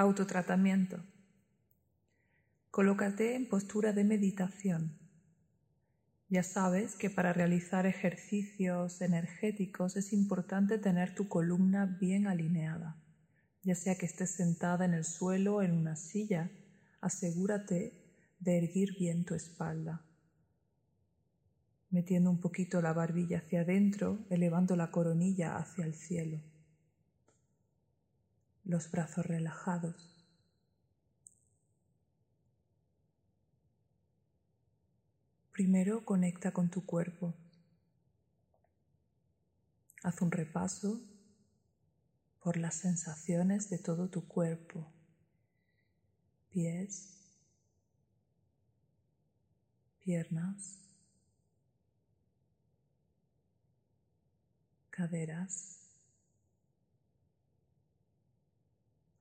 Autotratamiento. Colócate en postura de meditación. Ya sabes que para realizar ejercicios energéticos es importante tener tu columna bien alineada. Ya sea que estés sentada en el suelo o en una silla, asegúrate de erguir bien tu espalda. Metiendo un poquito la barbilla hacia adentro, elevando la coronilla hacia el cielo los brazos relajados. Primero conecta con tu cuerpo. Haz un repaso por las sensaciones de todo tu cuerpo. Pies, piernas, caderas,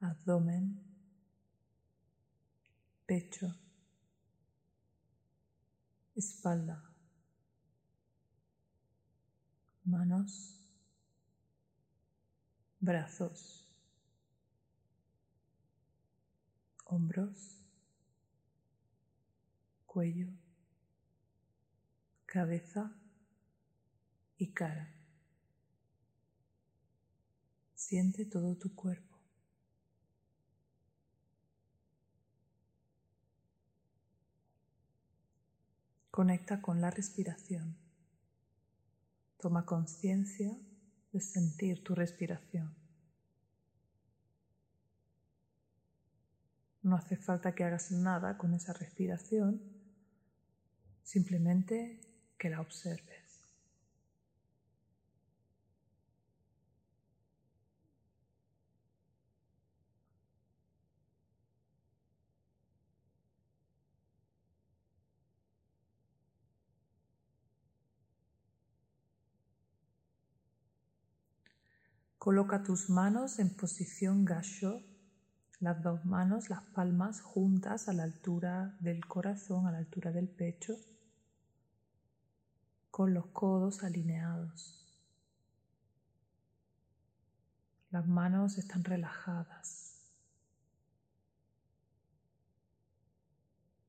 abdomen, pecho, espalda, manos, brazos, hombros, cuello, cabeza y cara. Siente todo tu cuerpo. Conecta con la respiración. Toma conciencia de sentir tu respiración. No hace falta que hagas nada con esa respiración, simplemente que la observes. Coloca tus manos en posición gacho, las dos manos, las palmas juntas a la altura del corazón, a la altura del pecho, con los codos alineados. Las manos están relajadas.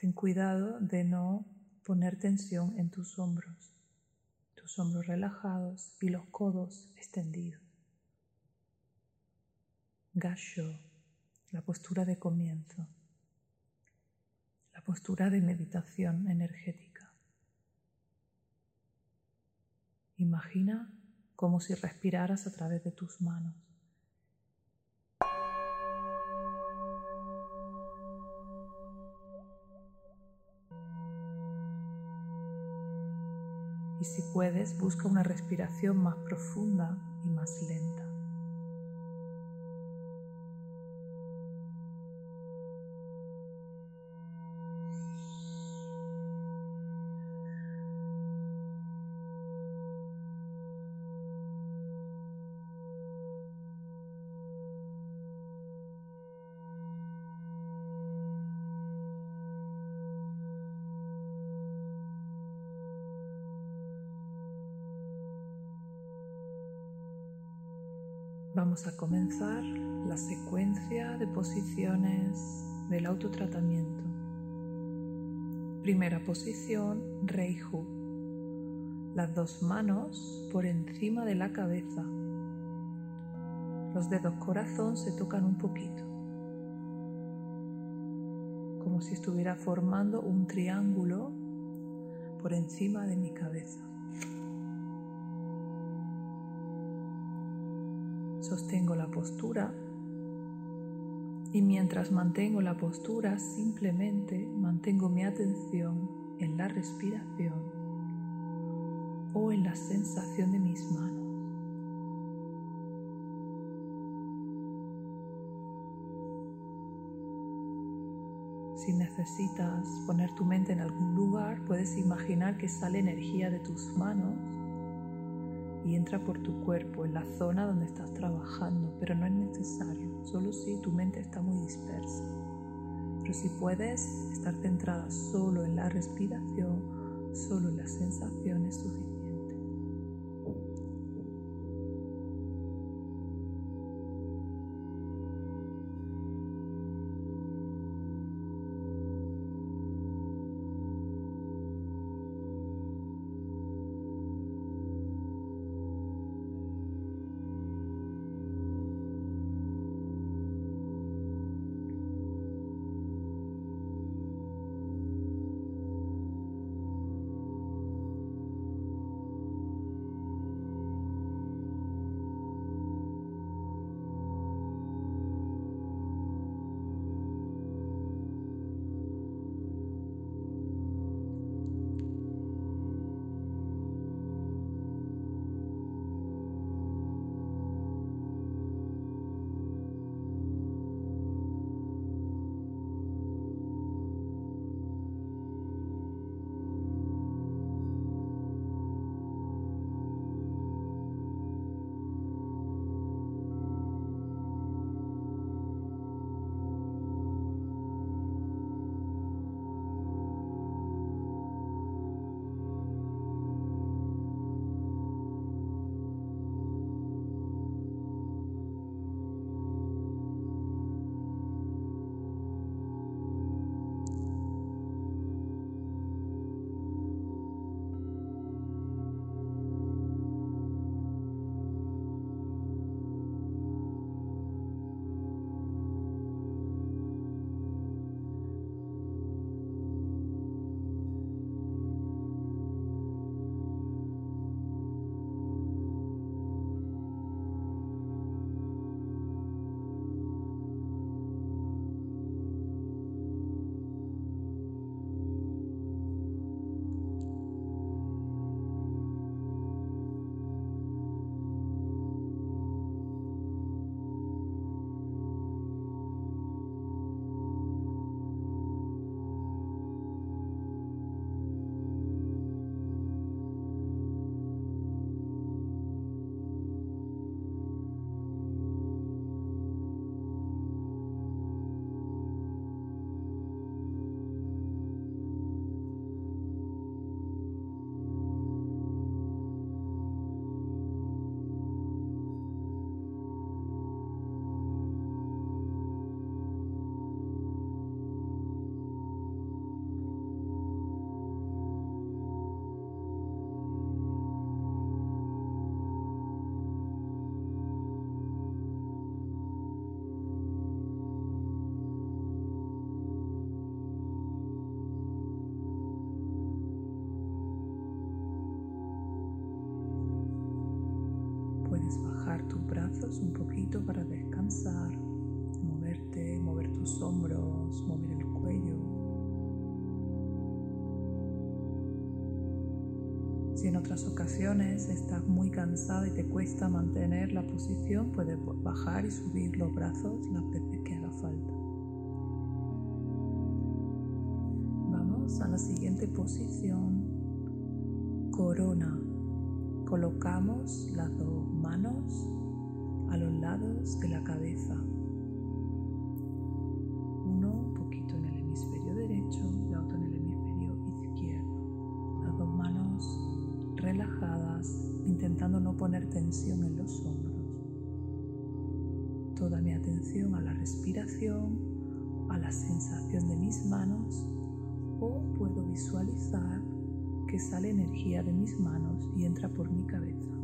Ten cuidado de no poner tensión en tus hombros, tus hombros relajados y los codos extendidos. Gasho, la postura de comienzo, la postura de meditación energética. Imagina como si respiraras a través de tus manos. Y si puedes, busca una respiración más profunda y más lenta. Vamos a comenzar la secuencia de posiciones del autotratamiento. Primera posición, Reihu. Las dos manos por encima de la cabeza. Los dedos corazón se tocan un poquito, como si estuviera formando un triángulo por encima de mi cabeza. Sostengo la postura y mientras mantengo la postura simplemente mantengo mi atención en la respiración o en la sensación de mis manos. Si necesitas poner tu mente en algún lugar, puedes imaginar que sale energía de tus manos y entra por tu cuerpo en la zona donde estás trabajando, pero no es necesario, solo si tu mente está muy dispersa. Pero si puedes estar centrada solo en la respiración, solo en las sensaciones. Estás muy cansada y te cuesta mantener la posición, puedes bajar y subir los brazos las veces que haga falta. Vamos a la siguiente posición. Corona. Colocamos las dos manos a los lados de la cabeza. Que sale energía de mis manos y entra por mi cabeza.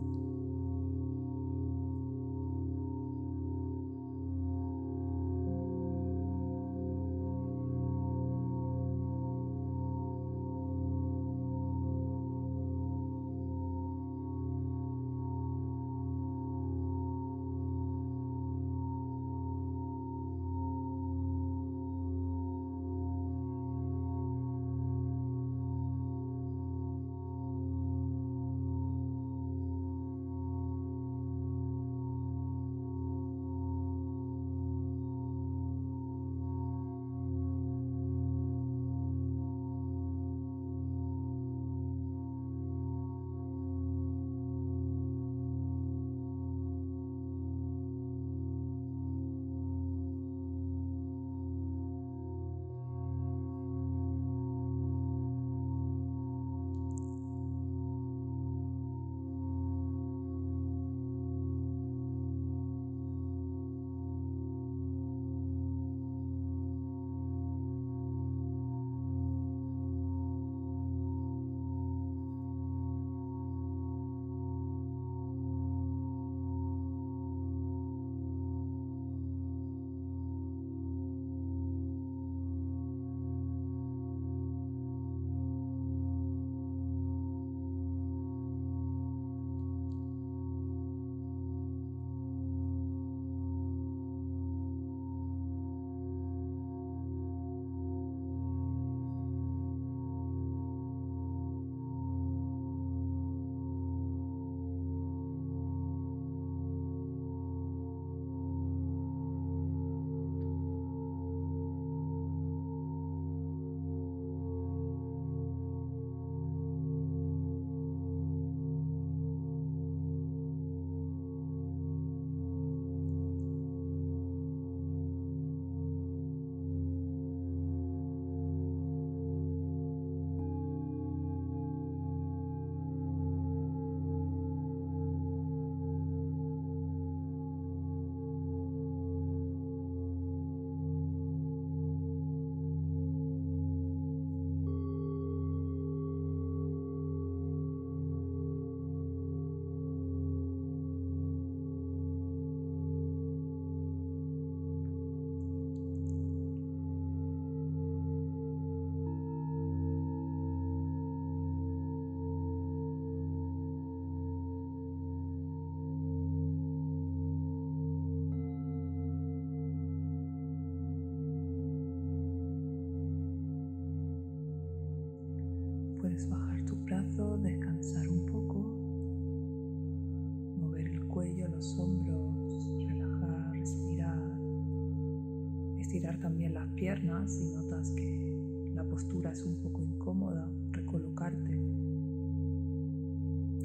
Piernas si notas que la postura es un poco incómoda, recolocarte.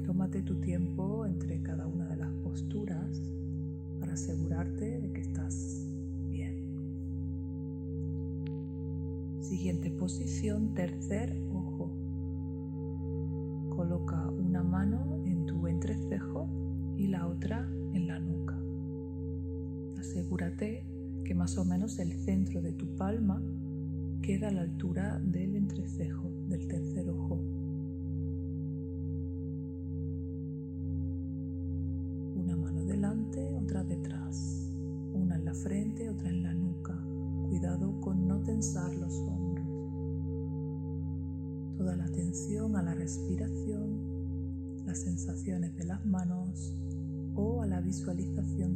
Tómate tu tiempo entre cada una de las posturas para asegurarte de que estás bien. Siguiente posición, tercer ojo. Coloca una mano en tu entrecejo y la otra en la nuca. Asegúrate que más o menos el centro de tu palma queda a la altura del entrecejo, del tercer ojo. Una mano delante, otra detrás. Una en la frente, otra en la nuca. Cuidado con no tensar los hombros toda la atención a la respiración, las sensaciones de las manos o a la visualización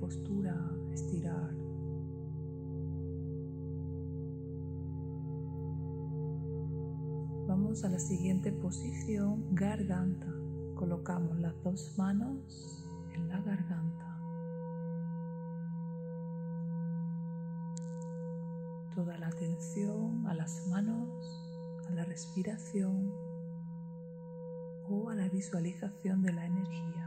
postura, estirar. Vamos a la siguiente posición, garganta. Colocamos las dos manos en la garganta. Toda la atención a las manos, a la respiración o a la visualización de la energía.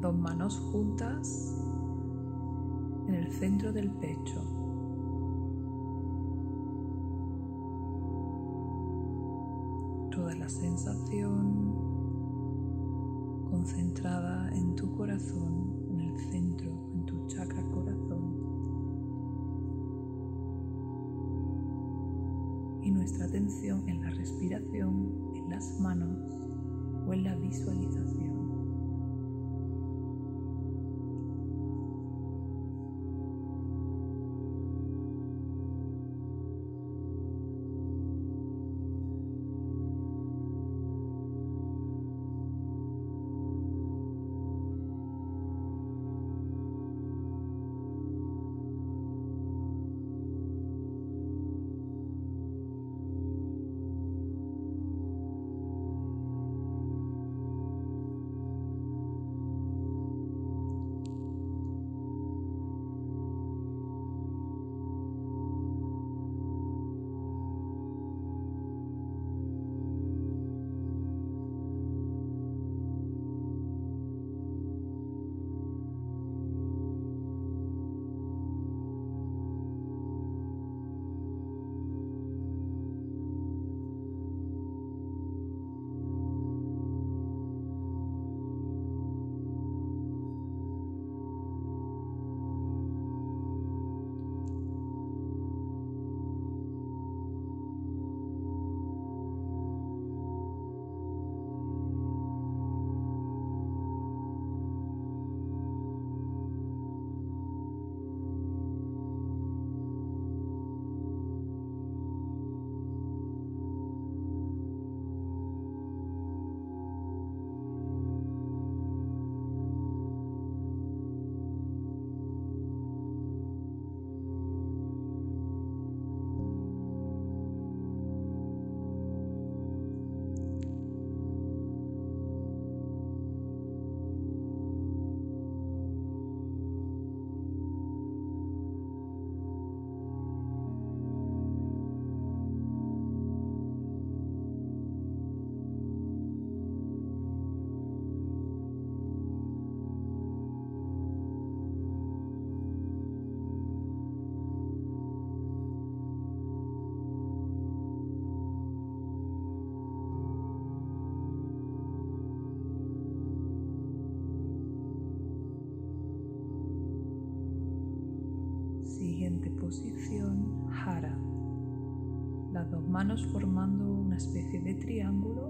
Dos manos juntas en el centro del pecho. Toda la sensación concentrada en tu corazón, en el centro, en tu chakra corazón. Y nuestra atención en la respiración, en las manos o en la visualización. Formando una especie de triángulo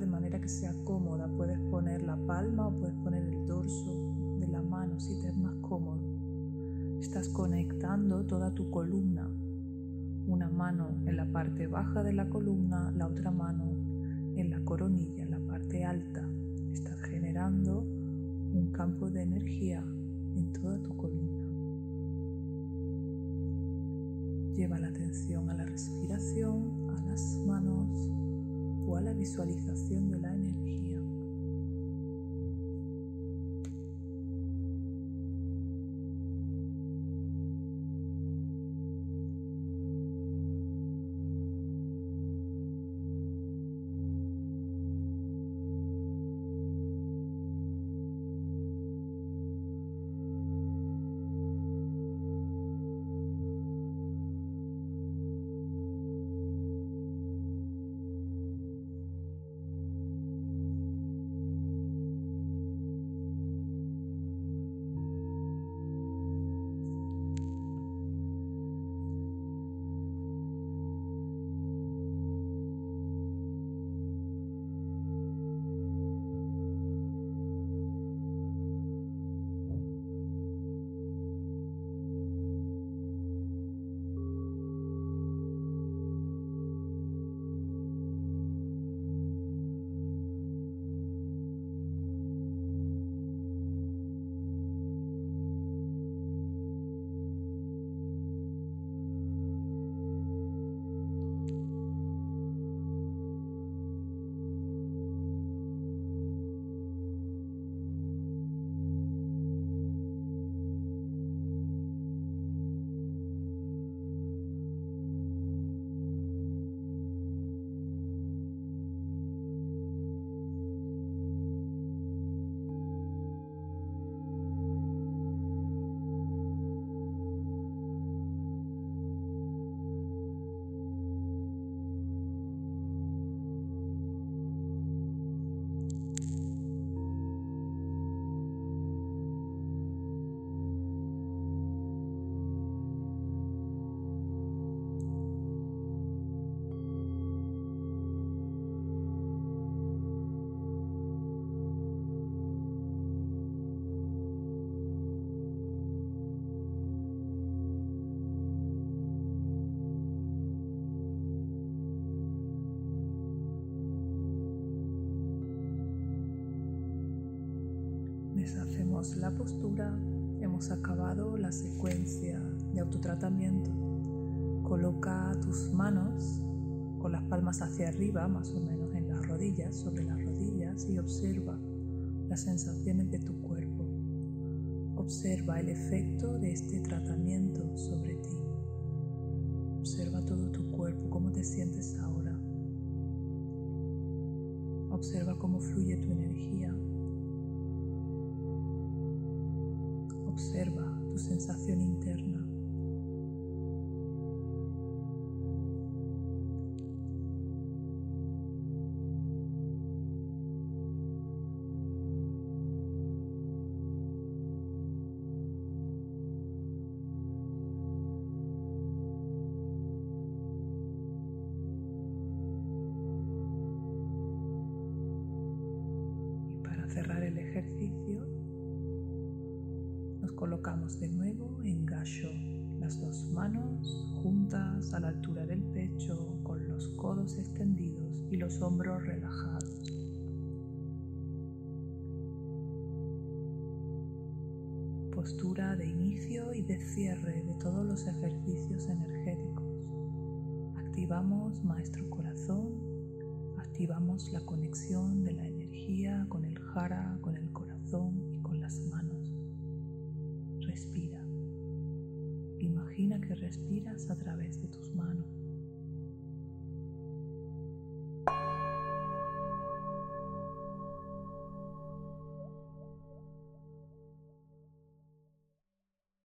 de manera que sea cómoda. Puedes poner la palma o puedes poner el dorso de la mano si te es más cómodo. Estás conectando toda tu columna. Una mano en la parte baja de la columna, la otra mano en la coronilla, en la parte alta. Estás generando un campo de energía en toda tu columna. Lleva la atención a la respiración, a las manos o a visualización de la Deshacemos la postura, hemos acabado la secuencia de autotratamiento. Coloca tus manos con las palmas hacia arriba, más o menos en las rodillas, sobre las rodillas y observa las sensaciones de tu cuerpo. Observa el efecto de este tratamiento sobre ti. Observa todo tu cuerpo, cómo te sientes ahora. Observa cómo fluye tu energía. Observa tu sensación interna. Y para cerrar el ejercicio, nos colocamos de nuevo en gacho, las dos manos juntas a la altura del pecho con los codos extendidos y los hombros relajados. Postura de inicio y de cierre de todos los ejercicios energéticos. Activamos Maestro Corazón, activamos la conexión de la energía con el jara, que respiras a través de tus manos.